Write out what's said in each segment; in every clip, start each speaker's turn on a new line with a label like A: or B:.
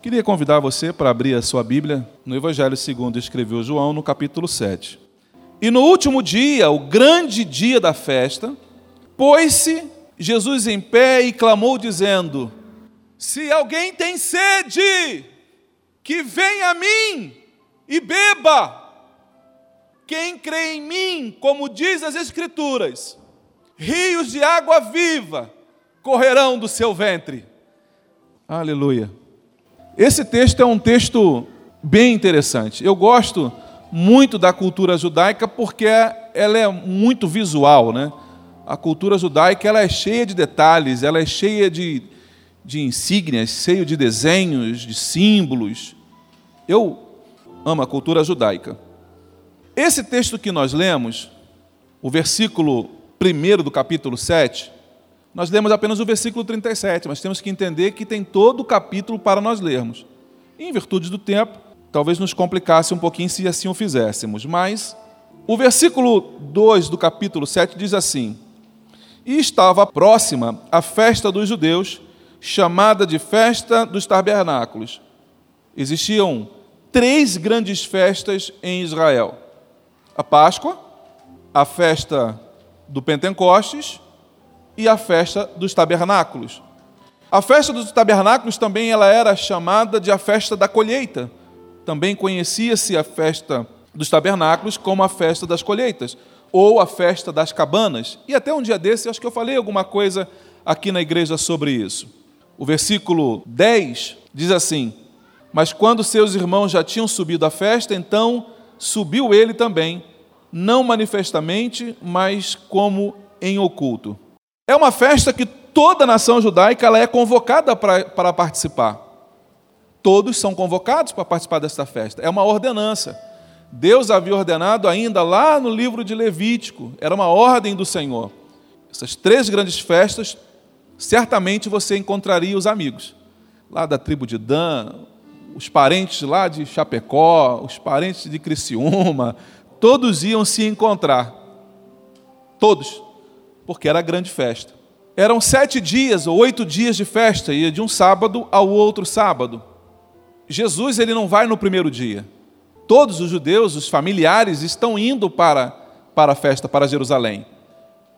A: Queria convidar você para abrir a sua Bíblia no Evangelho segundo escreveu João, no capítulo 7. E no último dia, o grande dia da festa, pôs-se Jesus em pé e clamou, dizendo: Se alguém tem sede, que venha a mim e beba. Quem crê em mim, como diz as Escrituras, rios de água viva correrão do seu ventre. Aleluia. Esse texto é um texto bem interessante. Eu gosto muito da cultura judaica porque ela é muito visual, né? A cultura judaica ela é cheia de detalhes, ela é cheia de, de insígnias, cheia de desenhos, de símbolos. Eu amo a cultura judaica. Esse texto que nós lemos, o versículo 1 do capítulo 7, nós lemos apenas o versículo 37, mas temos que entender que tem todo o capítulo para nós lermos. Em virtude do tempo, talvez nos complicasse um pouquinho se assim o fizéssemos. Mas o versículo 2 do capítulo 7 diz assim: E estava próxima a festa dos judeus, chamada de festa dos tabernáculos. Existiam três grandes festas em Israel: a Páscoa, a festa do Pentecostes e a festa dos tabernáculos. A festa dos tabernáculos também ela era chamada de a festa da colheita. Também conhecia-se a festa dos tabernáculos como a festa das colheitas ou a festa das cabanas. E até um dia desse, acho que eu falei alguma coisa aqui na igreja sobre isso. O versículo 10 diz assim: Mas quando seus irmãos já tinham subido à festa, então subiu ele também, não manifestamente, mas como em oculto. É uma festa que toda a nação judaica ela é convocada para, participar. Todos são convocados para participar desta festa. É uma ordenança. Deus havia ordenado ainda lá no livro de Levítico, era uma ordem do Senhor. Essas três grandes festas, certamente você encontraria os amigos, lá da tribo de Dan, os parentes lá de Chapecó, os parentes de Criciúma, todos iam se encontrar. Todos porque era grande festa. Eram sete dias ou oito dias de festa, ia de um sábado ao outro sábado. Jesus ele não vai no primeiro dia. Todos os judeus, os familiares, estão indo para, para a festa, para Jerusalém.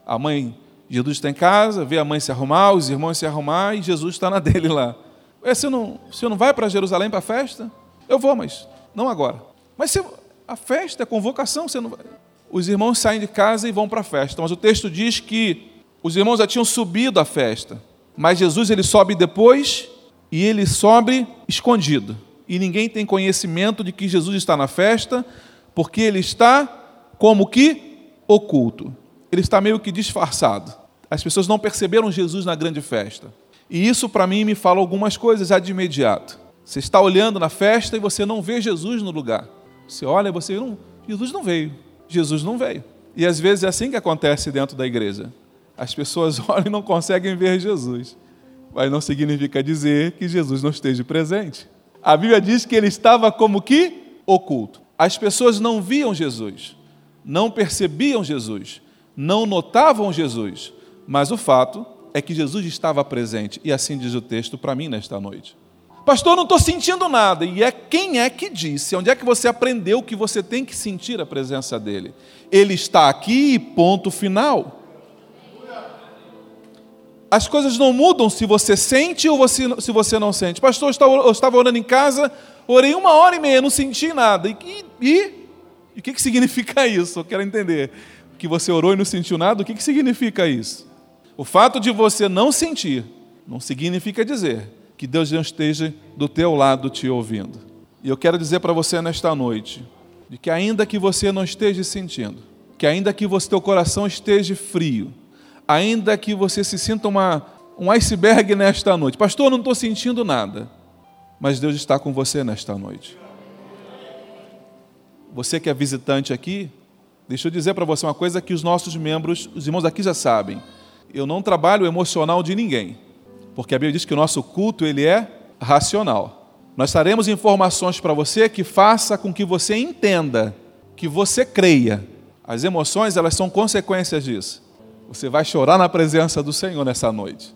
A: A mãe, Jesus está em casa, vê a mãe se arrumar, os irmãos se arrumar e Jesus está na dele lá. Você não, você não vai para Jerusalém para a festa? Eu vou, mas não agora. Mas se, a festa é convocação, você não vai os irmãos saem de casa e vão para a festa. Mas o texto diz que os irmãos já tinham subido à festa, mas Jesus ele sobe depois e ele sobe escondido. E ninguém tem conhecimento de que Jesus está na festa, porque ele está como que oculto. Ele está meio que disfarçado. As pessoas não perceberam Jesus na grande festa. E isso para mim me fala algumas coisas já de imediato. Você está olhando na festa e você não vê Jesus no lugar. Você olha e você não, Jesus não veio. Jesus não veio. E às vezes é assim que acontece dentro da igreja. As pessoas olham e não conseguem ver Jesus. Mas não significa dizer que Jesus não esteja presente. A Bíblia diz que ele estava como que oculto. As pessoas não viam Jesus, não percebiam Jesus, não notavam Jesus, mas o fato é que Jesus estava presente, e assim diz o texto para mim nesta noite. Pastor, não estou sentindo nada. E é quem é que disse? Onde é que você aprendeu que você tem que sentir a presença dele? Ele está aqui, ponto final. As coisas não mudam se você sente ou se você não sente. Pastor, eu estava orando em casa, orei uma hora e meia, não senti nada. E, e, e o que, que significa isso? Eu quero entender. Que você orou e não sentiu nada, o que, que significa isso? O fato de você não sentir não significa dizer que Deus não esteja do teu lado te ouvindo. E eu quero dizer para você nesta noite, de que ainda que você não esteja sentindo, que ainda que você, teu coração esteja frio, ainda que você se sinta uma, um iceberg nesta noite, pastor, eu não estou sentindo nada, mas Deus está com você nesta noite. Você que é visitante aqui, deixa eu dizer para você uma coisa que os nossos membros, os irmãos aqui já sabem. Eu não trabalho emocional de ninguém porque a Bíblia diz que o nosso culto ele é racional. Nós traremos informações para você que faça com que você entenda, que você creia. As emoções, elas são consequências disso. Você vai chorar na presença do Senhor nessa noite.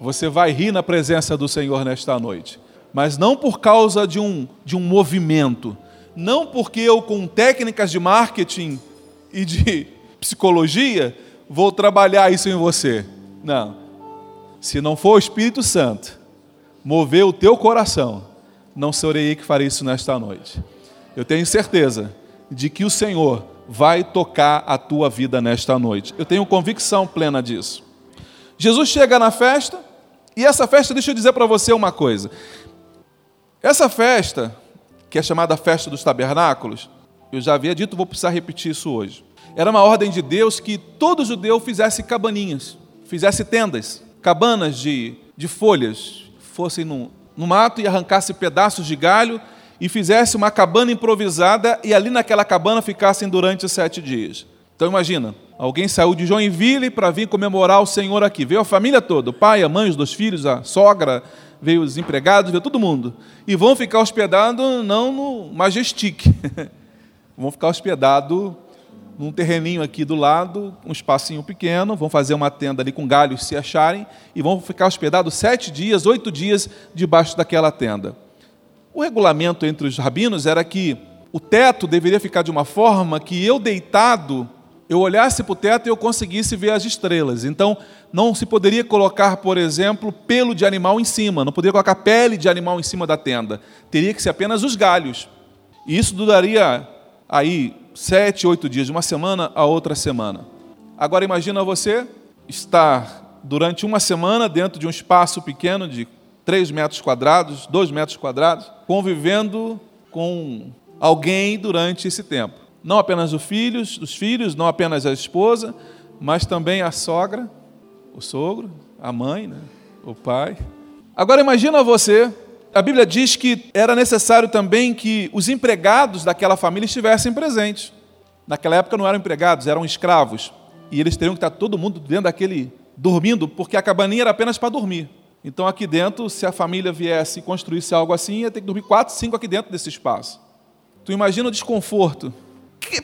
A: Você vai rir na presença do Senhor nesta noite. mas não por causa de um, de um movimento, não porque eu, com técnicas de marketing e de psicologia, vou trabalhar isso em você. Não. Se não for o Espírito Santo mover o teu coração, não serei eu que farei isso nesta noite. Eu tenho certeza de que o Senhor vai tocar a tua vida nesta noite. Eu tenho convicção plena disso. Jesus chega na festa, e essa festa, deixa eu dizer para você uma coisa. Essa festa, que é chamada Festa dos Tabernáculos, eu já havia dito, vou precisar repetir isso hoje. Era uma ordem de Deus que todo judeu fizesse cabaninhas, fizesse tendas, cabanas de, de folhas, fossem no, no mato e arrancasse pedaços de galho e fizesse uma cabana improvisada e ali naquela cabana ficassem durante sete dias. Então imagina, alguém saiu de Joinville para vir comemorar o Senhor aqui. Veio a família toda, o pai, a mãe, os dois filhos, a sogra, veio os empregados, veio todo mundo. E vão ficar hospedados não no Majestic, vão ficar hospedados num terreninho aqui do lado, um espacinho pequeno, vão fazer uma tenda ali com galhos se acharem, e vão ficar hospedados sete dias, oito dias debaixo daquela tenda. O regulamento entre os rabinos era que o teto deveria ficar de uma forma que eu deitado, eu olhasse para o teto e eu conseguisse ver as estrelas. Então, não se poderia colocar, por exemplo, pelo de animal em cima, não poderia colocar pele de animal em cima da tenda. Teria que ser apenas os galhos. E isso duraria aí sete, oito dias, de uma semana a outra semana. Agora imagina você estar durante uma semana dentro de um espaço pequeno de 3 metros quadrados, 2 metros quadrados, convivendo com alguém durante esse tempo. Não apenas os filhos, os filhos, não apenas a esposa, mas também a sogra, o sogro, a mãe, né? o pai. Agora imagina você a Bíblia diz que era necessário também que os empregados daquela família estivessem presentes. Naquela época não eram empregados, eram escravos. E eles teriam que estar todo mundo dentro daquele dormindo, porque a cabaninha era apenas para dormir. Então aqui dentro, se a família viesse e construísse algo assim, ia ter que dormir quatro, cinco aqui dentro desse espaço. Tu imagina o desconforto.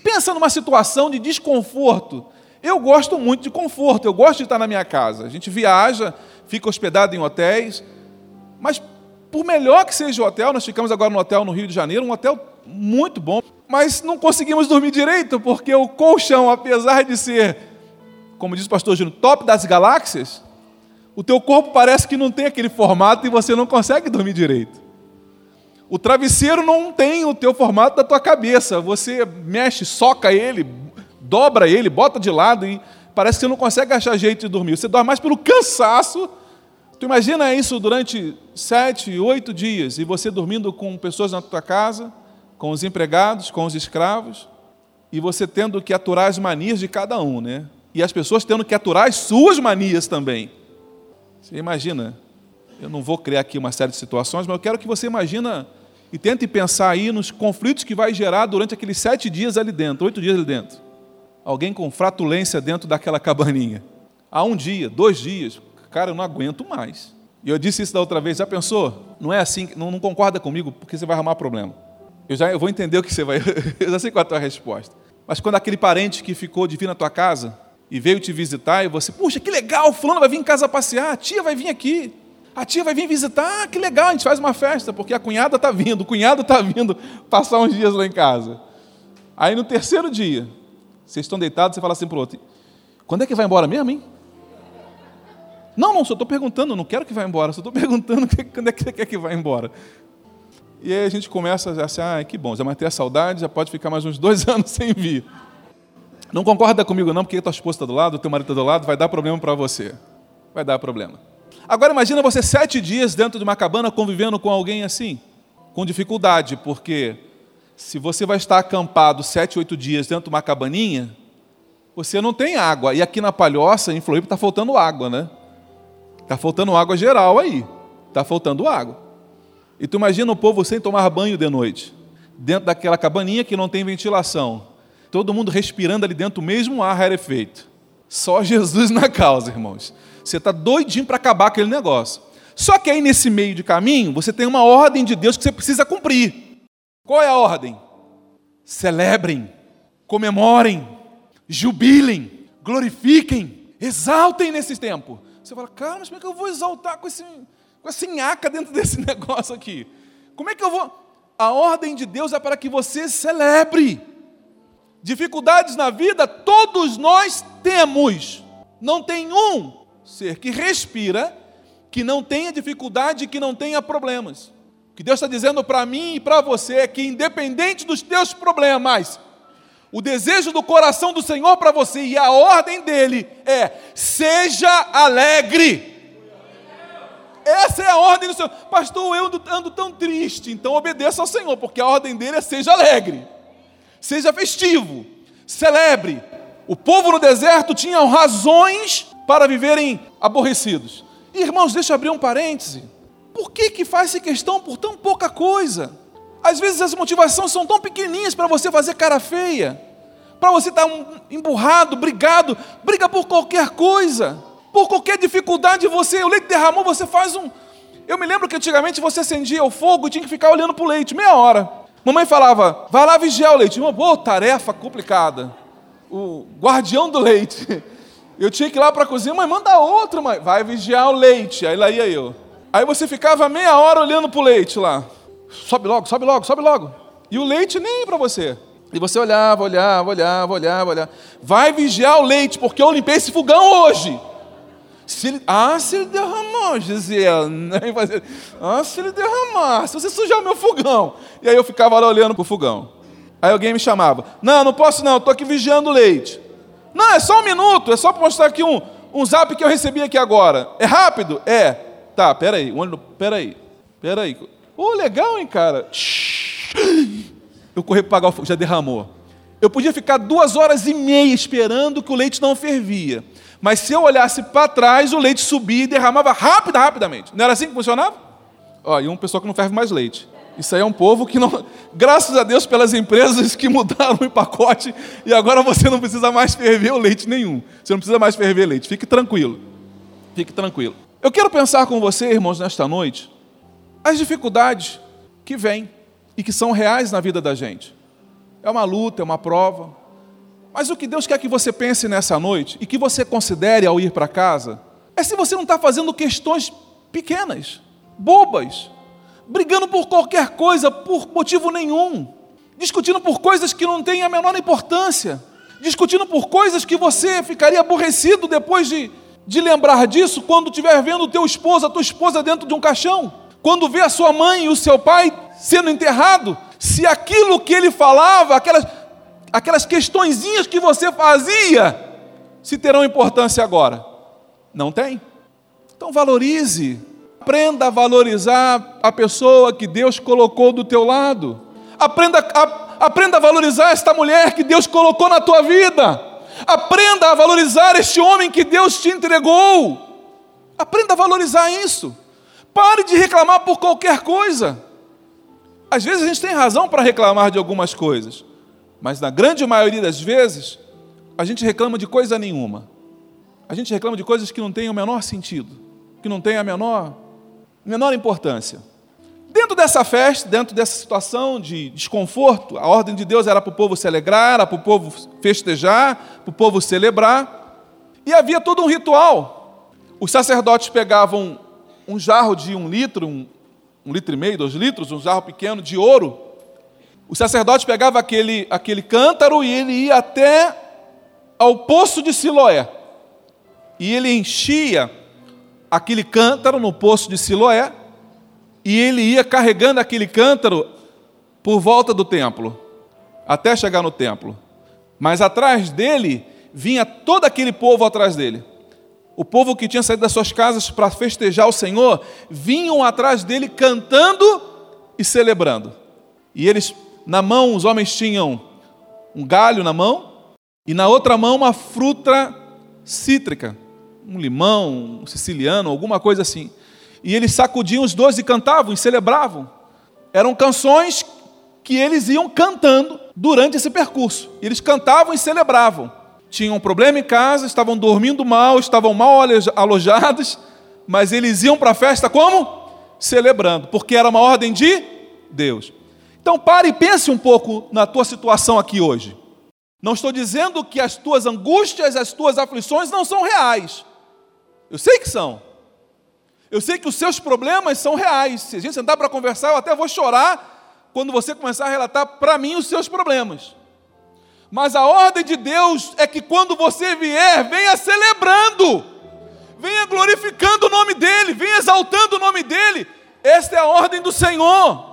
A: Pensa numa situação de desconforto. Eu gosto muito de conforto, eu gosto de estar na minha casa. A gente viaja, fica hospedado em hotéis, mas por melhor que seja o hotel, nós ficamos agora no hotel no Rio de Janeiro, um hotel muito bom, mas não conseguimos dormir direito, porque o colchão, apesar de ser, como diz o pastor Júnior, top das galáxias, o teu corpo parece que não tem aquele formato e você não consegue dormir direito. O travesseiro não tem o teu formato da tua cabeça, você mexe, soca ele, dobra ele, bota de lado e parece que você não consegue achar jeito de dormir. Você dorme mais pelo cansaço Tu imagina isso durante sete, oito dias e você dormindo com pessoas na tua casa, com os empregados, com os escravos, e você tendo que aturar as manias de cada um, né? E as pessoas tendo que aturar as suas manias também. Você imagina? Eu não vou criar aqui uma série de situações, mas eu quero que você imagina e tente pensar aí nos conflitos que vai gerar durante aqueles sete dias ali dentro, oito dias ali dentro. Alguém com fratulência dentro daquela cabaninha. Há um dia, dois dias, cara, eu não aguento mais. E eu disse isso da outra vez, já pensou? Não é assim, não, não concorda comigo, porque você vai arrumar problema. Eu já eu vou entender o que você vai. eu já sei qual é a tua resposta. Mas quando aquele parente que ficou de vir na tua casa e veio te visitar, e você, puxa, que legal, fulano vai vir em casa passear, a tia vai vir aqui, a tia vai vir visitar, ah, que legal, a gente faz uma festa, porque a cunhada está vindo, o cunhado está vindo passar uns dias lá em casa. Aí no terceiro dia, vocês estão deitados, você fala assim para o outro, quando é que vai embora mesmo, hein? Não, não, só estou perguntando, não quero que vá embora, só estou perguntando quando é que você quer que vá embora. E aí a gente começa a assim, ah, que bom, já matei a saudade, já pode ficar mais uns dois anos sem vir. Não concorda comigo não, porque tua esposa está do lado, teu marido está do lado, vai dar problema para você. Vai dar problema. Agora imagina você sete dias dentro de uma cabana convivendo com alguém assim, com dificuldade, porque se você vai estar acampado sete, oito dias dentro de uma cabaninha, você não tem água. E aqui na Palhoça, em Floripa, está faltando água, né? Está faltando água geral aí. Está faltando água. E tu imagina o povo sem tomar banho de noite, dentro daquela cabaninha que não tem ventilação. Todo mundo respirando ali dentro o mesmo ar rarefeito. Só Jesus na causa, irmãos. Você está doidinho para acabar aquele negócio. Só que aí nesse meio de caminho, você tem uma ordem de Deus que você precisa cumprir. Qual é a ordem? Celebrem, comemorem, jubilem, glorifiquem, exaltem nesse tempo. Você fala, cara, mas como é que eu vou exaltar com esse com essa nhaca dentro desse negócio aqui. Como é que eu vou. A ordem de Deus é para que você celebre. Dificuldades na vida todos nós temos. Não tem um ser que respira que não tenha dificuldade, que não tenha problemas. O que Deus está dizendo para mim e para você é que, independente dos teus problemas, o desejo do coração do Senhor para você e a ordem dele é: seja alegre. Essa é a ordem do Senhor. Pastor, eu ando, ando tão triste, então obedeça ao Senhor, porque a ordem dele é: seja alegre, seja festivo, celebre. O povo no deserto tinha razões para viverem aborrecidos. Irmãos, deixa eu abrir um parêntese. Por que, que faz-se questão por tão pouca coisa? Às vezes as motivações são tão pequenininhas para você fazer cara feia, para você estar tá emburrado, brigado, briga por qualquer coisa, por qualquer dificuldade você, o leite derramou, você faz um. Eu me lembro que antigamente você acendia o fogo e tinha que ficar olhando para o leite, meia hora. Mamãe falava, vai lá vigiar o leite. Uma boa tarefa complicada. O guardião do leite. Eu tinha que ir lá para a cozinha, mãe, manda outro, mãe. Vai vigiar o leite. Aí lá ia eu. Aí você ficava meia hora olhando para o leite lá. Sobe logo, sobe logo, sobe logo. E o leite nem para você. E você olhava, olhava, olhava, olhava, olhava. Vai vigiar o leite, porque eu limpei esse fogão hoje. Se ele, ah, se ele derramou, Gisele. Ah, se ele derramar, se você sujar o meu fogão. E aí eu ficava lá olhando para o fogão. Aí alguém me chamava. Não, não posso não, estou aqui vigiando o leite. Não, é só um minuto, é só para mostrar aqui um, um zap que eu recebi aqui agora. É rápido? É. Tá, peraí, peraí, peraí. Ô, oh, legal, hein, cara? Eu corri para pagar o fogo, já derramou. Eu podia ficar duas horas e meia esperando que o leite não fervia. Mas se eu olhasse para trás, o leite subia e derramava rápido, rapidamente. Não era assim que funcionava? Ó, e um pessoal que não ferve mais leite. Isso aí é um povo que não. Graças a Deus pelas empresas que mudaram o pacote e agora você não precisa mais ferver o leite nenhum. Você não precisa mais ferver leite. Fique tranquilo. Fique tranquilo. Eu quero pensar com você, irmãos, nesta noite, as dificuldades que vêm e que são reais na vida da gente. É uma luta, é uma prova. Mas o que Deus quer que você pense nessa noite e que você considere ao ir para casa é se você não está fazendo questões pequenas, bobas, brigando por qualquer coisa, por motivo nenhum, discutindo por coisas que não têm a menor importância, discutindo por coisas que você ficaria aborrecido depois de, de lembrar disso quando estiver vendo o teu esposo, a tua esposa dentro de um caixão, quando vê a sua mãe e o seu pai sendo enterrado, se aquilo que ele falava, aquelas, aquelas questõezinhas que você fazia, se terão importância agora? Não tem. Então valorize Aprenda a valorizar a pessoa que Deus colocou do teu lado. Aprenda a, aprenda a valorizar esta mulher que Deus colocou na tua vida. Aprenda a valorizar este homem que Deus te entregou. Aprenda a valorizar isso. Pare de reclamar por qualquer coisa. Às vezes a gente tem razão para reclamar de algumas coisas, mas na grande maioria das vezes a gente reclama de coisa nenhuma. A gente reclama de coisas que não têm o menor sentido, que não têm a menor menor importância. Dentro dessa festa, dentro dessa situação de desconforto, a ordem de Deus era para o povo se alegrar, era para o povo festejar, para o povo celebrar. E havia todo um ritual. Os sacerdotes pegavam um jarro de um litro, um, um litro e meio, dois litros, um jarro pequeno de ouro. O sacerdote pegava aquele, aquele cântaro e ele ia até ao poço de Siloé. E ele enchia aquele cântaro no poço de Siloé, e ele ia carregando aquele cântaro por volta do templo, até chegar no templo. Mas atrás dele vinha todo aquele povo atrás dele. O povo que tinha saído das suas casas para festejar o Senhor, vinham atrás dele cantando e celebrando. E eles, na mão, os homens tinham um galho na mão, e na outra mão uma fruta cítrica um limão, um siciliano, alguma coisa assim. E eles sacudiam os dois e cantavam e celebravam. Eram canções que eles iam cantando durante esse percurso. Eles cantavam e celebravam. Tinham um problema em casa, estavam dormindo mal, estavam mal alojados, mas eles iam para a festa como? Celebrando, porque era uma ordem de Deus. Então pare e pense um pouco na tua situação aqui hoje. Não estou dizendo que as tuas angústias, as tuas aflições não são reais. Eu sei que são. Eu sei que os seus problemas são reais. Se a gente sentar para conversar, eu até vou chorar quando você começar a relatar para mim os seus problemas. Mas a ordem de Deus é que quando você vier, venha celebrando, venha glorificando o nome dEle, venha exaltando o nome dEle. Esta é a ordem do Senhor.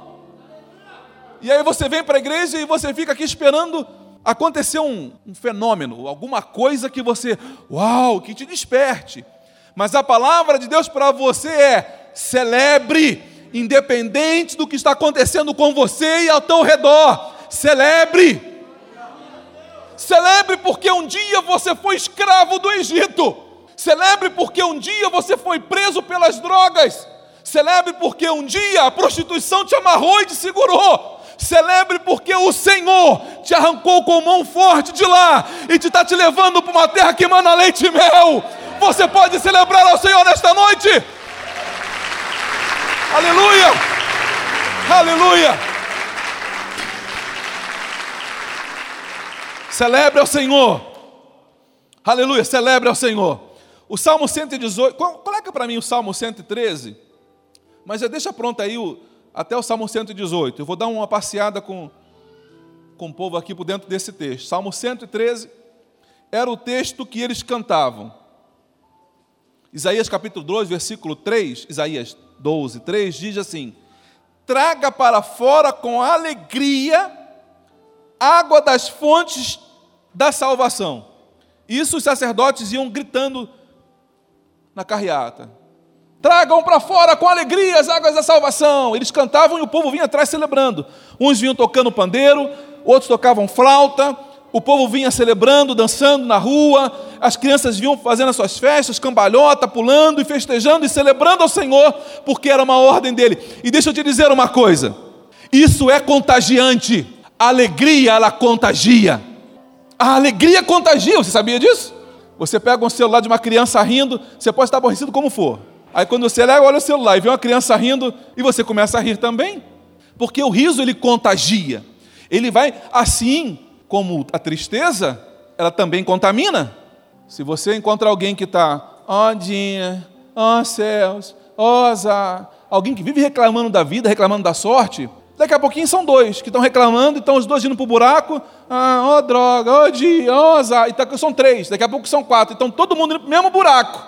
A: E aí você vem para a igreja e você fica aqui esperando acontecer um, um fenômeno, alguma coisa que você, uau, que te desperte. Mas a palavra de Deus para você é: celebre, independente do que está acontecendo com você e ao teu redor. Celebre. Celebre porque um dia você foi escravo do Egito. Celebre porque um dia você foi preso pelas drogas. Celebre porque um dia a prostituição te amarrou e te segurou. Celebre porque o Senhor te arrancou com mão forte de lá e te está te levando para uma terra que emana leite e mel. Você pode celebrar ao Senhor nesta noite. Aleluia! Aleluia! Celebre ao Senhor. Aleluia, celebre ao Senhor. O Salmo 118, coloca para mim o Salmo 113, mas já deixa pronto aí o, até o Salmo 118. Eu vou dar uma passeada com, com o povo aqui por dentro desse texto. Salmo 113 era o texto que eles cantavam. Isaías capítulo 2, versículo 3, Isaías 12, 3, diz assim: Traga para fora com alegria água das fontes da salvação. Isso os sacerdotes iam gritando na carreata. Tragam para fora com alegria as águas da salvação. Eles cantavam e o povo vinha atrás celebrando. Uns vinham tocando pandeiro, outros tocavam flauta, o povo vinha celebrando, dançando na rua, as crianças vinham fazendo as suas festas, cambalhota, pulando e festejando e celebrando ao Senhor, porque era uma ordem dele. E deixa eu te dizer uma coisa: isso é contagiante. A alegria, ela contagia. A alegria contagia, você sabia disso? Você pega um celular de uma criança rindo, você pode estar aborrecido como for. Aí quando você olha o celular e vê uma criança rindo, e você começa a rir também. Porque o riso ele contagia. Ele vai assim como a tristeza, ela também contamina. Se você encontra alguém que está, ó oh, dia, ó oh, céus, ó oh, azar, alguém que vive reclamando da vida, reclamando da sorte, daqui a pouquinho são dois que estão reclamando, então os dois indo para o buraco, ah, ó droga, ó dia, ó azar, então são três, daqui a pouco são quatro, então todo mundo indo para o mesmo buraco.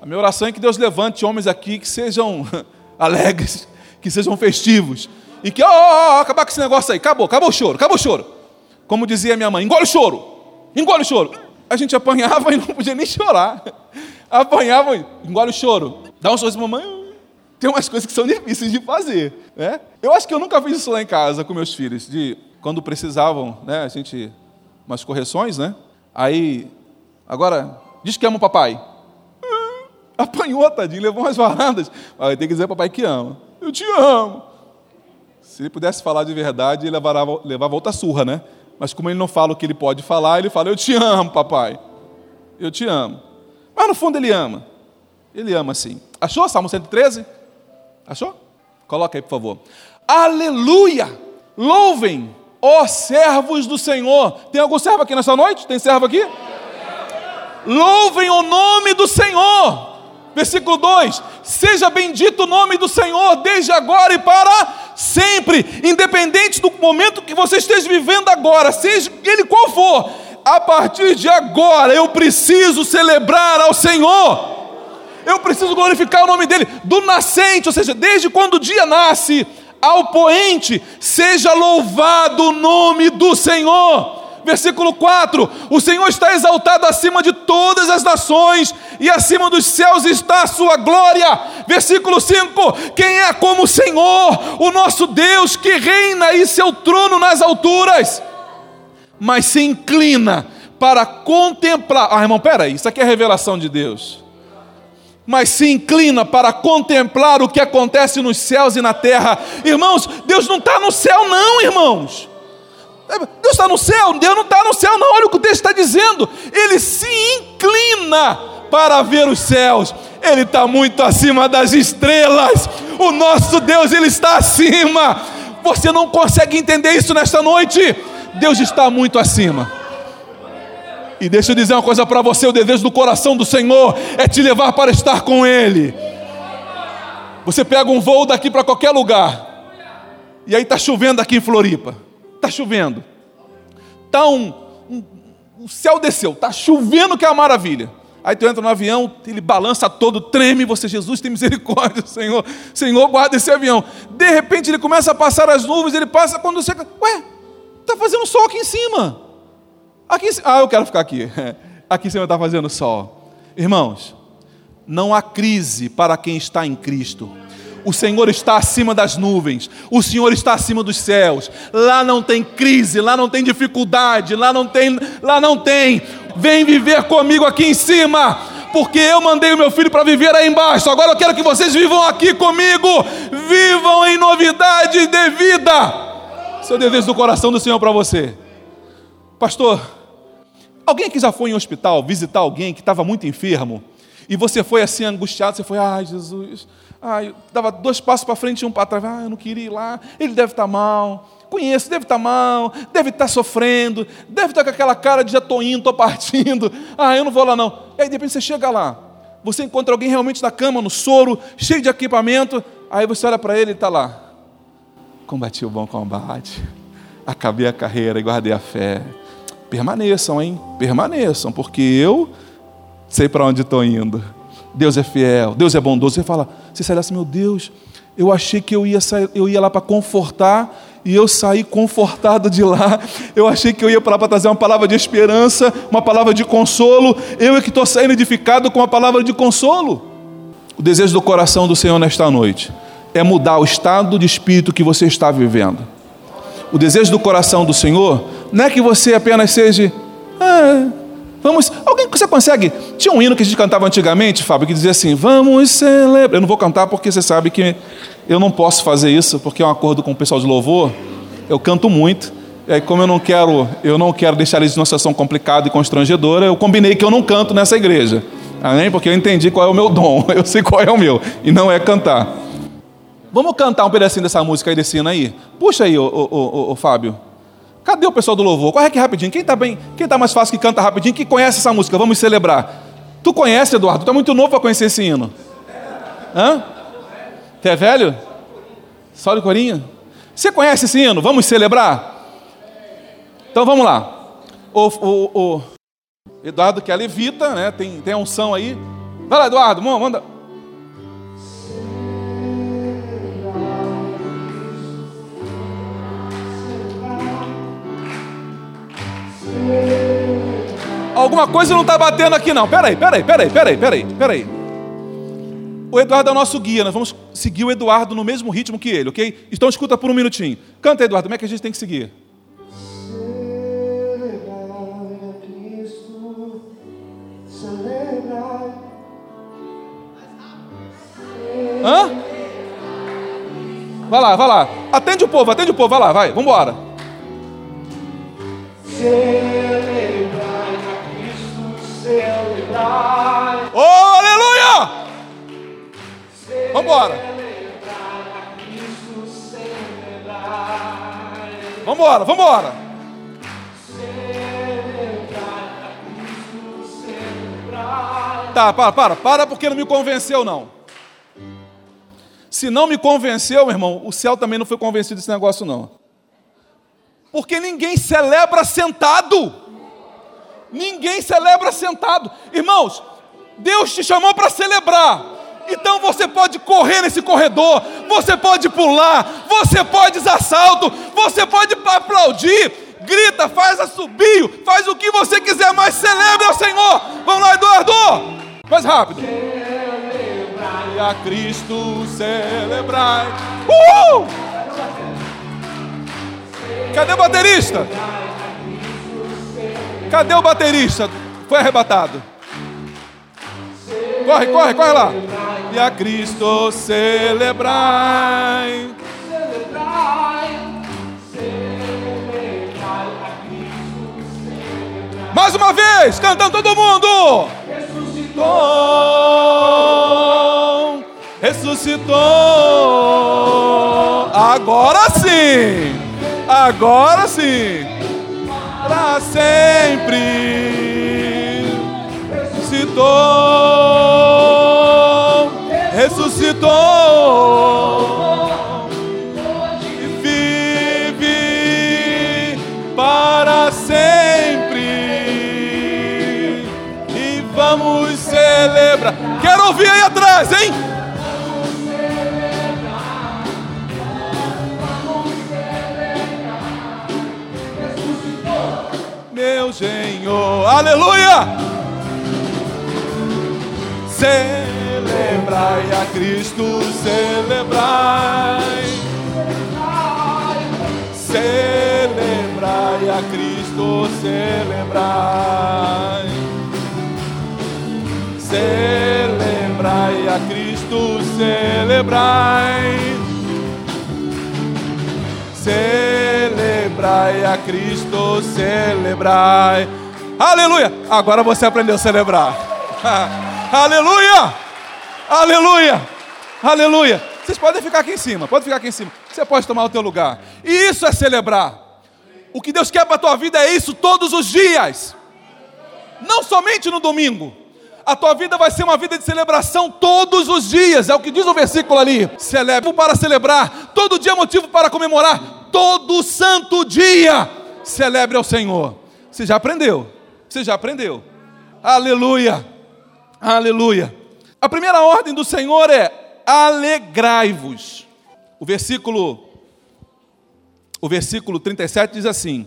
A: A minha oração é que Deus levante homens aqui que sejam alegres, que sejam festivos, e que, ó, ó, ó, acabar com esse negócio aí, acabou, acabou o choro, acabou o choro. Como dizia minha mãe, engole o choro, engole o choro. A gente apanhava e não podia nem chorar. Apanhava, engole o choro. Dá um sorriso, mamãe. Tem umas coisas que são difíceis de fazer. Né? Eu acho que eu nunca fiz isso lá em casa com meus filhos, de quando precisavam, né, a gente, umas correções, né? Aí, agora, diz que ama o papai. Apanhou, tadinho, levou umas varadas. Aí tem que dizer papai que ama. Eu te amo. Se ele pudesse falar de verdade, ele levava, levava outra surra, né? Mas como ele não fala o que ele pode falar, ele fala: Eu te amo, papai. Eu te amo. Mas no fundo ele ama. Ele ama sim. Achou? Salmo 113? Achou? Coloca aí, por favor. Aleluia! Louvem, ó servos do Senhor. Tem algum servo aqui nessa noite? Tem servo aqui? Louvem o nome do Senhor. Versículo 2: Seja bendito o nome do Senhor desde agora e para sempre, independente do momento que você esteja vivendo agora, seja ele qual for, a partir de agora eu preciso celebrar ao Senhor. Eu preciso glorificar o nome dele do nascente, ou seja, desde quando o dia nasce ao poente, seja louvado o nome do Senhor. Versículo 4: O Senhor está exaltado acima de todas as nações, e acima dos céus está a sua glória. Versículo 5: Quem é como o Senhor, o nosso Deus, que reina e seu trono nas alturas, mas se inclina para contemplar. Ah, irmão, peraí, isso aqui é revelação de Deus. Mas se inclina para contemplar o que acontece nos céus e na terra. Irmãos, Deus não está no céu, não, irmãos. Deus está no céu, Deus não está no céu, não. Olha o que o texto está dizendo. Ele se inclina para ver os céus. Ele está muito acima das estrelas. O nosso Deus, Ele está acima. Você não consegue entender isso nesta noite? Deus está muito acima. E deixa eu dizer uma coisa para você: o desejo do coração do Senhor é te levar para estar com Ele. Você pega um voo daqui para qualquer lugar. E aí tá chovendo aqui em Floripa. Tá chovendo. Tá um, um o céu desceu, tá chovendo que é uma maravilha. Aí tu entra no avião, ele balança todo, treme, você, Jesus, tem misericórdia, Senhor, Senhor, guarda esse avião. De repente ele começa a passar as nuvens, ele passa quando você. Ué, tá fazendo sol aqui em cima. Aqui. Ah, eu quero ficar aqui. Aqui em cima está fazendo sol. Irmãos, não há crise para quem está em Cristo. O Senhor está acima das nuvens, o Senhor está acima dos céus. Lá não tem crise, lá não tem dificuldade, lá não tem, lá não tem. Vem viver comigo aqui em cima, porque eu mandei o meu filho para viver aí embaixo. Agora eu quero que vocês vivam aqui comigo, vivam em novidade de vida. Seu desejo do coração do Senhor para você, pastor. Alguém aqui já foi em um hospital visitar alguém que estava muito enfermo e você foi assim angustiado? Você foi, ai Jesus, ai, dava dois passos para frente e um para trás, ah, eu não queria ir lá, ele deve estar tá mal, conheço, deve estar tá mal, deve estar tá sofrendo, deve estar com aquela cara de já estou indo, estou partindo, ah, eu não vou lá não. E aí de repente você chega lá, você encontra alguém realmente na cama, no soro, cheio de equipamento, aí você olha para ele e está lá. Combati o bom combate, acabei a carreira e guardei a fé. Permaneçam, hein? Permaneçam, porque eu sei para onde estou indo. Deus é fiel, Deus é bondoso. Você fala, você sai assim, meu Deus, eu achei que eu ia, sair, eu ia lá para confortar e eu saí confortado de lá. Eu achei que eu ia para lá para trazer uma palavra de esperança, uma palavra de consolo. Eu é que estou saindo edificado com uma palavra de consolo. O desejo do coração do Senhor nesta noite é mudar o estado de espírito que você está vivendo. O desejo do coração do Senhor não é que você apenas seja. Ah, vamos. Alguém que você consegue. Tinha um hino que a gente cantava antigamente, Fábio, que dizia assim: Vamos celebrar. Eu não vou cantar porque você sabe que eu não posso fazer isso, porque é um acordo com o pessoal de louvor. Eu canto muito. E como eu não quero, eu não quero deixar eles numa situação complicada e constrangedora, eu combinei que eu não canto nessa igreja. Amém? Porque eu entendi qual é o meu dom. Eu sei qual é o meu. E não é cantar. Vamos cantar um pedacinho dessa música aí desse hino aí? Puxa aí, ô, ô, ô, ô Fábio. Cadê o pessoal do louvor? Corre aqui rapidinho. Quem está bem? Quem está mais fácil que canta rapidinho? Que conhece essa música? Vamos celebrar. Tu conhece, Eduardo? Tu é muito novo para conhecer esse hino. Hã? Tu é velho? Só de corinha? Você conhece esse hino? Vamos celebrar? Então vamos lá. O, o, o Eduardo que é levita, né? Tem, tem a unção aí. Vai lá, Eduardo, manda. Alguma coisa não está batendo aqui, não. Peraí, peraí, peraí, peraí, peraí, peraí. O Eduardo é o nosso guia, nós vamos seguir o Eduardo no mesmo ritmo que ele, ok? Então escuta por um minutinho. Canta, Eduardo, como é que a gente tem que seguir? Hã? Vai lá, vai lá. Atende o povo, atende o povo, vai lá, vai, vamos embora. Oh, aleluia! Vamos embora. Vamos embora. Tá, para, para, para porque não me convenceu não. Se não me convenceu, meu irmão, o céu também não foi convencido desse negócio não. Porque ninguém celebra sentado. Ninguém celebra sentado. Irmãos, Deus te chamou para celebrar. Então você pode correr nesse corredor, você pode pular, você pode dar salto, você pode aplaudir, grita, faz assobio, faz o que você quiser, mas celebre ao Senhor. Vamos lá, Eduardo! Mais rápido. E a Cristo celebrai. Uhul! Cadê o baterista? Cadê o baterista? Foi arrebatado. Corre, corre, corre lá. E a Cristo celebrai. Mais uma vez, cantando todo mundo. Ressuscitou. Ressuscitou. Agora sim. Agora sim para sempre. Ressuscitou, ressuscitou, e vive para sempre. E vamos celebrar. Quero ouvir aí atrás, hein? Aleluia! Celebrai a Cristo, celebrai. Celebrai a Cristo, celebrai. Celebrai a Cristo, celebrai. Celebrai a Cristo, celebrai. Aleluia! Agora você aprendeu a celebrar. Aleluia! Aleluia! Aleluia! Vocês podem ficar aqui em cima, pode ficar aqui em cima. Você pode tomar o teu lugar. E isso é celebrar. O que Deus quer para a tua vida é isso todos os dias. Não somente no domingo. A tua vida vai ser uma vida de celebração todos os dias. É o que diz o versículo ali. Celebre para celebrar. Todo dia é motivo para comemorar. Todo santo dia. Celebre ao Senhor. Você já aprendeu. Você já aprendeu. Aleluia. Aleluia. A primeira ordem do Senhor é alegrai-vos. O versículo o versículo 37 diz assim: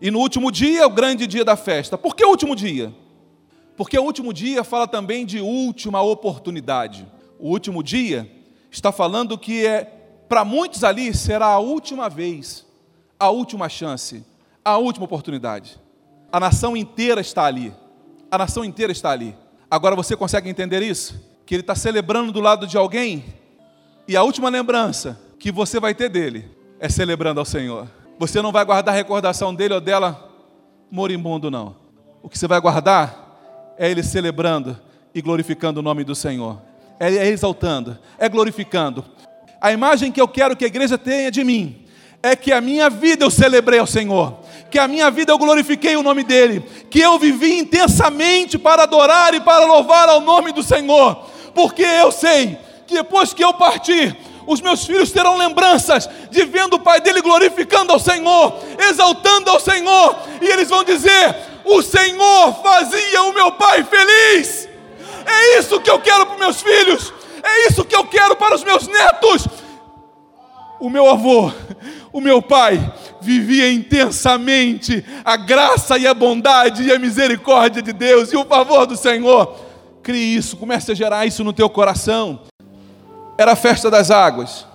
A: E no último dia é o grande dia da festa. Por que o último dia? Porque o último dia fala também de última oportunidade. O último dia está falando que é para muitos ali será a última vez, a última chance, a última oportunidade. A nação inteira está ali. A nação inteira está ali. Agora você consegue entender isso? Que ele está celebrando do lado de alguém, e a última lembrança que você vai ter dele é celebrando ao Senhor. Você não vai guardar a recordação dele ou dela moribundo, não. O que você vai guardar é ele celebrando e glorificando o nome do Senhor. É, é exaltando, é glorificando. A imagem que eu quero que a igreja tenha de mim é que a minha vida eu celebrei ao Senhor que a minha vida eu glorifiquei o nome dEle, que eu vivi intensamente para adorar e para louvar ao nome do Senhor, porque eu sei que depois que eu partir, os meus filhos terão lembranças de vendo o pai dele glorificando ao Senhor, exaltando ao Senhor, e eles vão dizer: O Senhor fazia o meu pai feliz. É isso que eu quero para os meus filhos, é isso que eu quero para os meus netos. O meu avô, o meu pai, vivia intensamente a graça e a bondade e a misericórdia de Deus e o favor do Senhor. Crie isso, comece a gerar isso no teu coração. Era a festa das águas.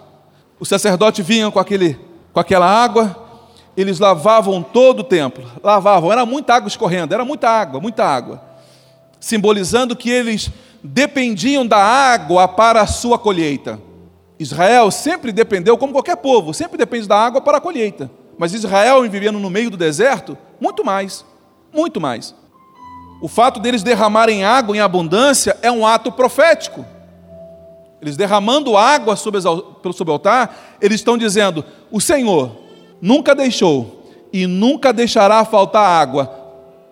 A: O sacerdote vinha com, aquele, com aquela água, eles lavavam todo o templo, lavavam, era muita água escorrendo, era muita água, muita água, simbolizando que eles dependiam da água para a sua colheita. Israel sempre dependeu, como qualquer povo, sempre depende da água para a colheita. Mas Israel, vivendo no meio do deserto, muito mais, muito mais. O fato deles derramarem água em abundância é um ato profético. Eles derramando água sobre, sobre o altar, eles estão dizendo: o Senhor nunca deixou e nunca deixará faltar água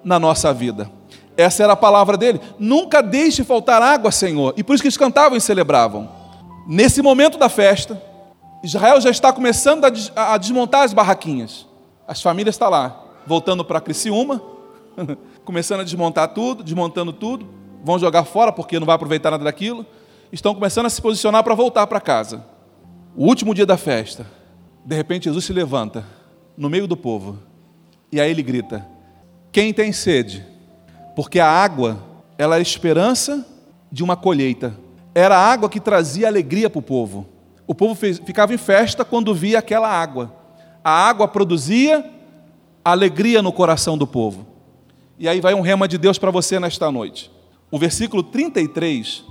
A: na nossa vida. Essa era a palavra dele. Nunca deixe faltar água, Senhor. E por isso que eles cantavam e celebravam. Nesse momento da festa, Israel já está começando a desmontar as barraquinhas. As famílias estão lá, voltando para Criciúma, começando a desmontar tudo, desmontando tudo, vão jogar fora porque não vai aproveitar nada daquilo. Estão começando a se posicionar para voltar para casa. O último dia da festa, de repente Jesus se levanta no meio do povo e aí ele grita: Quem tem sede? Porque a água, ela é a esperança de uma colheita. Era a água que trazia alegria para o povo. O povo ficava em festa quando via aquela água. A água produzia alegria no coração do povo. E aí vai um rema de Deus para você nesta noite. O versículo 33,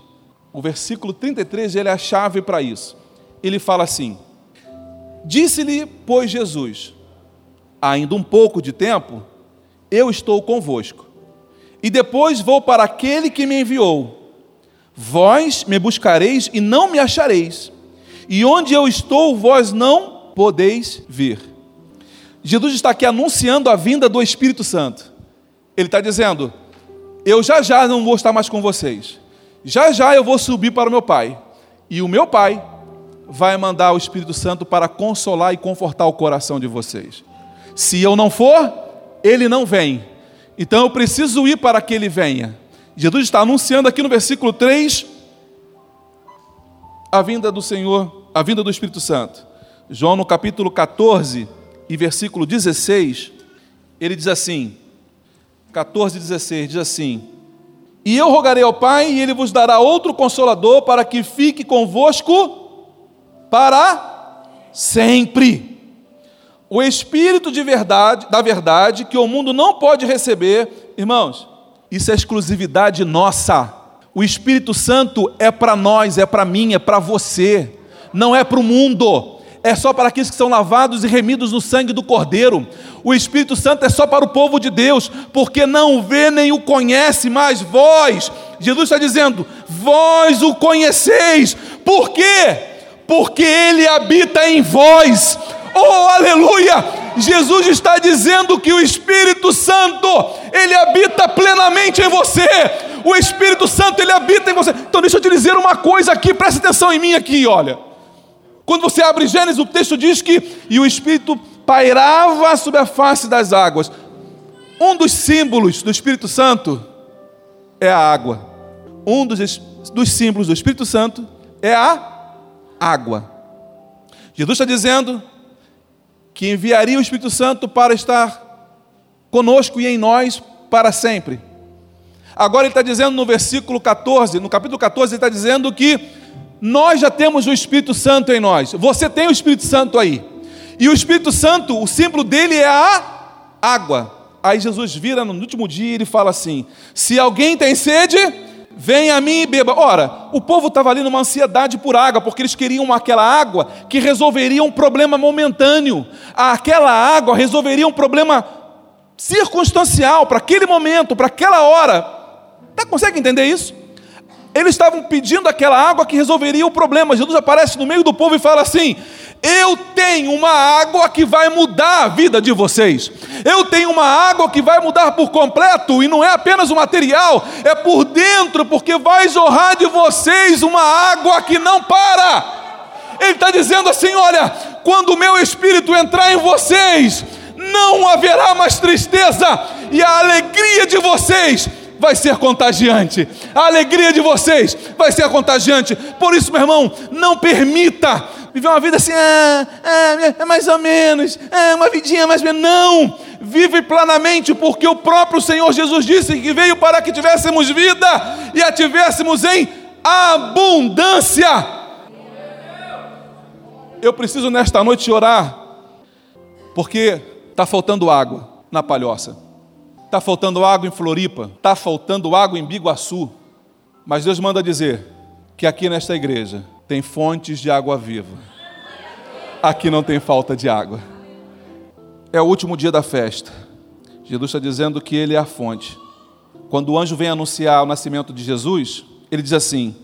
A: o versículo 33, ele é a chave para isso. Ele fala assim: Disse-lhe, pois, Jesus: Ainda um pouco de tempo, eu estou convosco. E depois vou para aquele que me enviou. Vós me buscareis e não me achareis e onde eu estou, vós não podeis vir. Jesus está aqui anunciando a vinda do Espírito Santo. Ele está dizendo: Eu já já não vou estar mais com vocês. Já já eu vou subir para o meu Pai. E o meu Pai vai mandar o Espírito Santo para consolar e confortar o coração de vocês. Se eu não for, ele não vem. Então eu preciso ir para que ele venha. Jesus está anunciando aqui no versículo 3 a vinda do Senhor, a vinda do Espírito Santo. João no capítulo 14 e versículo 16, ele diz assim: 14 e 16 diz assim: E eu rogarei ao Pai, e ele vos dará outro consolador para que fique convosco para sempre. O Espírito de verdade, da verdade, que o mundo não pode receber, irmãos, isso é exclusividade nossa. O Espírito Santo é para nós, é para mim, é para você, não é para o mundo. É só para aqueles que são lavados e remidos no sangue do Cordeiro. O Espírito Santo é só para o povo de Deus, porque não vê nem o conhece, mas vós, Jesus está dizendo, vós o conheceis. Por quê? porque Ele habita em vós. Oh, aleluia! Jesus está dizendo que o Espírito Santo, ele habita plenamente em você. O Espírito Santo, ele habita em você. Então, deixa eu te dizer uma coisa aqui, preste atenção em mim aqui, olha. Quando você abre Gênesis, o texto diz que e o Espírito pairava sobre a face das águas. Um dos símbolos do Espírito Santo é a água. Um dos, dos símbolos do Espírito Santo é a água. Jesus está dizendo que enviaria o Espírito Santo para estar conosco e em nós para sempre. Agora ele está dizendo no versículo 14, no capítulo 14, ele está dizendo que nós já temos o Espírito Santo em nós. Você tem o Espírito Santo aí. E o Espírito Santo, o símbolo dele é a água. Aí Jesus vira no último dia e ele fala assim: Se alguém tem sede, Venha a mim e beba. Ora, o povo estava ali numa ansiedade por água, porque eles queriam aquela água que resolveria um problema momentâneo. Aquela água resolveria um problema circunstancial para aquele momento, para aquela hora. Tá, consegue entender isso? Eles estavam pedindo aquela água que resolveria o problema. Jesus aparece no meio do povo e fala assim: eu tenho uma água que vai mudar a vida de vocês. Eu tenho uma água que vai mudar por completo, e não é apenas o material, é por dentro, porque vai jorrar de vocês uma água que não para. Ele está dizendo assim: olha, quando o meu espírito entrar em vocês, não haverá mais tristeza, e a alegria de vocês vai ser contagiante. A alegria de vocês vai ser contagiante. Por isso, meu irmão, não permita viver uma vida assim, ah, ah, é mais ou menos, ah, uma vidinha mais ou menos. Não! Vive plenamente, porque o próprio Senhor Jesus disse que veio para que tivéssemos vida e a tivéssemos em abundância. Eu preciso nesta noite orar, porque está faltando água na palhoça, está faltando água em Floripa, está faltando água em Biguaçu, mas Deus manda dizer que aqui nesta igreja tem fontes de água viva. Aqui não tem falta de água. É o último dia da festa. Jesus está dizendo que Ele é a fonte. Quando o anjo vem anunciar o nascimento de Jesus, ele diz assim: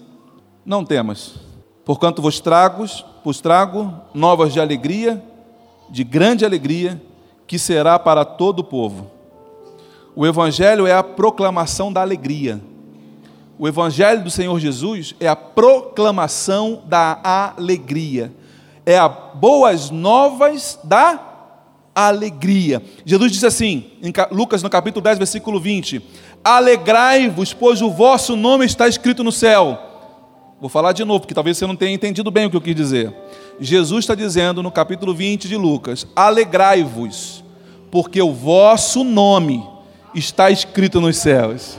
A: Não temas, porquanto vos trago, vos trago novas de alegria, de grande alegria, que será para todo o povo. O Evangelho é a proclamação da alegria. O Evangelho do Senhor Jesus é a proclamação da alegria. É a boas novas da alegria. Jesus disse assim, em Lucas no capítulo 10, versículo 20: Alegrai-vos, pois o vosso nome está escrito no céu. Vou falar de novo, porque talvez você não tenha entendido bem o que eu quis dizer. Jesus está dizendo no capítulo 20 de Lucas: Alegrai-vos, porque o vosso nome está escrito nos céus.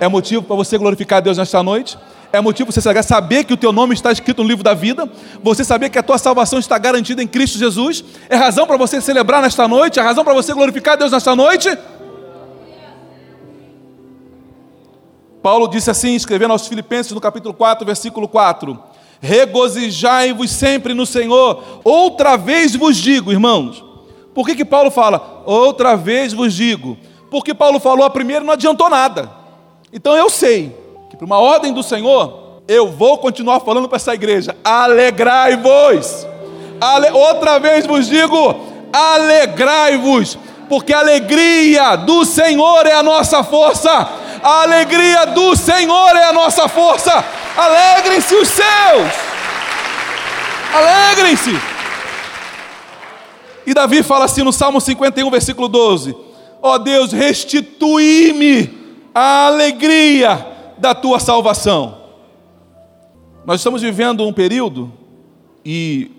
A: É motivo para você glorificar a Deus nesta noite? É motivo para você saber que o teu nome está escrito no livro da vida? Você saber que a tua salvação está garantida em Cristo Jesus? É razão para você celebrar nesta noite? É razão para você glorificar a Deus nesta noite? Paulo disse assim, escrevendo aos Filipenses no capítulo 4, versículo 4: Regozijai-vos sempre no Senhor. Outra vez vos digo, irmãos. Por que, que Paulo fala? Outra vez vos digo. Porque Paulo falou a primeira não adiantou nada. Então eu sei que por uma ordem do Senhor, eu vou continuar falando para essa igreja: alegrai-vos. Ale... Outra vez vos digo: alegrai-vos, porque a alegria do Senhor é a nossa força. A alegria do Senhor é a nossa força. Alegrem-se os seus. Alegrem-se. E Davi fala assim no Salmo 51, versículo 12: Ó oh Deus, restitui-me a alegria da tua salvação. Nós estamos vivendo um período e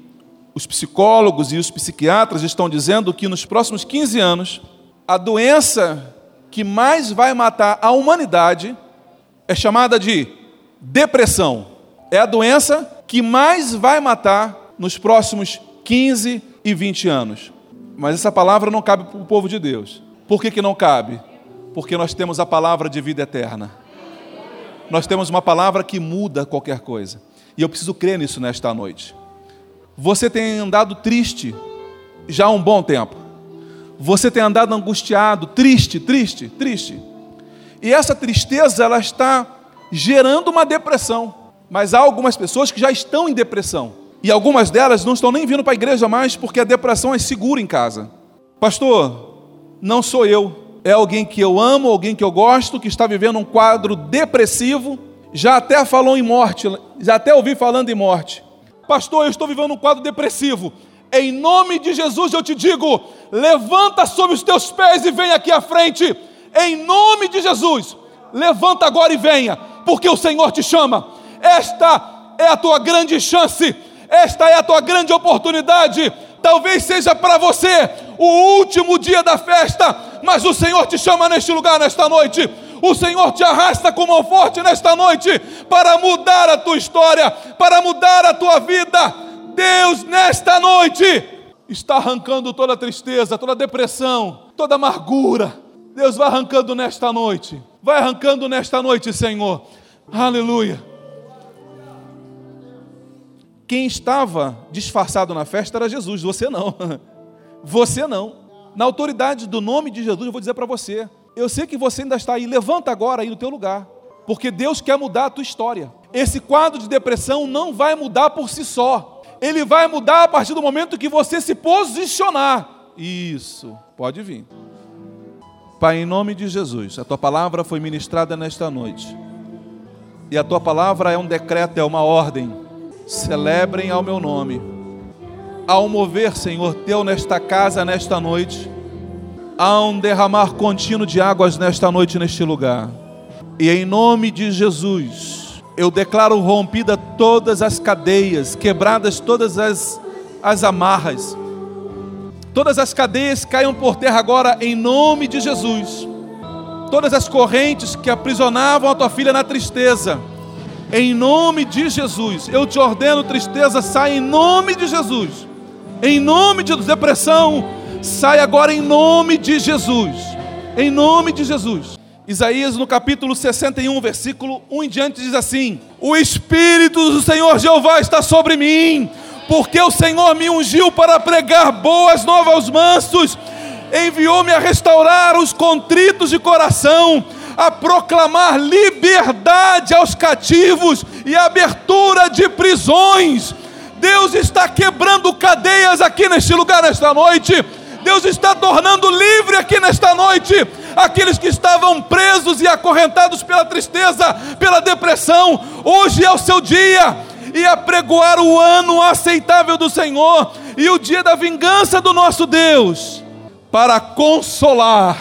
A: os psicólogos e os psiquiatras estão dizendo que nos próximos 15 anos a doença que mais vai matar a humanidade é chamada de depressão. É a doença que mais vai matar nos próximos 15 e 20 anos. Mas essa palavra não cabe para o povo de Deus. Por que, que não cabe? Porque nós temos a palavra de vida eterna. Nós temos uma palavra que muda qualquer coisa. E eu preciso crer nisso nesta noite. Você tem andado triste já há um bom tempo. Você tem andado angustiado, triste, triste, triste. E essa tristeza ela está gerando uma depressão. Mas há algumas pessoas que já estão em depressão. E algumas delas não estão nem vindo para a igreja mais porque a depressão é segura em casa. Pastor, não sou eu. É alguém que eu amo, alguém que eu gosto, que está vivendo um quadro depressivo, já até falou em morte, já até ouvi falando em morte. Pastor, eu estou vivendo um quadro depressivo. Em nome de Jesus eu te digo: levanta sobre os teus pés e vem aqui à frente. Em nome de Jesus, levanta agora e venha, porque o Senhor te chama. Esta é a tua grande chance esta é a tua grande oportunidade. Talvez seja para você o último dia da festa, mas o Senhor te chama neste lugar, nesta noite. O Senhor te arrasta com mão forte nesta noite para mudar a tua história, para mudar a tua vida. Deus, nesta noite, está arrancando toda tristeza, toda depressão, toda amargura. Deus vai arrancando nesta noite. Vai arrancando nesta noite, Senhor. Aleluia. Quem estava disfarçado na festa era Jesus, você não. Você não. Na autoridade do nome de Jesus, eu vou dizer para você: eu sei que você ainda está aí, levanta agora aí no teu lugar, porque Deus quer mudar a tua história. Esse quadro de depressão não vai mudar por si só, ele vai mudar a partir do momento que você se posicionar. Isso, pode vir. Pai, em nome de Jesus, a tua palavra foi ministrada nesta noite, e a tua palavra é um decreto, é uma ordem celebrem ao meu nome. Ao mover, Senhor, teu nesta casa, nesta noite, há um derramar contínuo de águas nesta noite, neste lugar. E em nome de Jesus, eu declaro rompida todas as cadeias, quebradas todas as, as amarras. Todas as cadeias caiam por terra agora, em nome de Jesus. Todas as correntes que aprisionavam a tua filha na tristeza, em nome de Jesus. Eu te ordeno, tristeza, sai em nome de Jesus. Em nome de depressão, sai agora em nome de Jesus. Em nome de Jesus. Isaías no capítulo 61, versículo 1 em diante diz assim: O espírito do Senhor Jeová está sobre mim, porque o Senhor me ungiu para pregar boas novas aos mansos, enviou-me a restaurar os contritos de coração a proclamar liberdade aos cativos e abertura de prisões. Deus está quebrando cadeias aqui neste lugar nesta noite. Deus está tornando livre aqui nesta noite aqueles que estavam presos e acorrentados pela tristeza, pela depressão. Hoje é o seu dia e apregoar o ano aceitável do Senhor e o dia da vingança do nosso Deus para consolar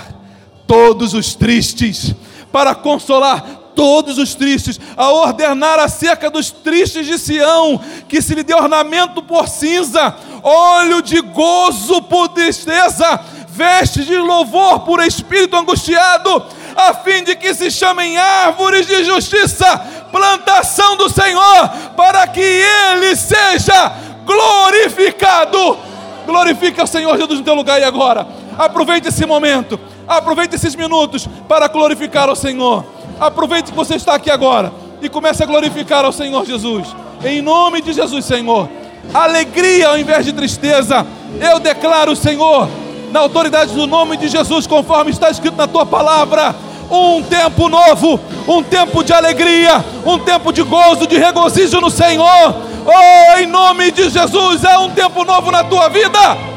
A: todos os tristes, para consolar todos os tristes, a ordenar acerca dos tristes de Sião, que se lhe dê ornamento por cinza, óleo de gozo por tristeza, veste de louvor por espírito angustiado, a fim de que se chamem árvores de justiça, plantação do Senhor, para que ele seja glorificado. Glorifica o Senhor Jesus no teu lugar e agora. Aproveite esse momento. Aproveite esses minutos para glorificar ao Senhor. Aproveite que você está aqui agora e comece a glorificar ao Senhor Jesus. Em nome de Jesus, Senhor. Alegria ao invés de tristeza. Eu declaro, Senhor, na autoridade do nome de Jesus, conforme está escrito na tua palavra, um tempo novo, um tempo de alegria, um tempo de gozo, de regozijo no Senhor. Oh, em nome de Jesus, é um tempo novo na tua vida.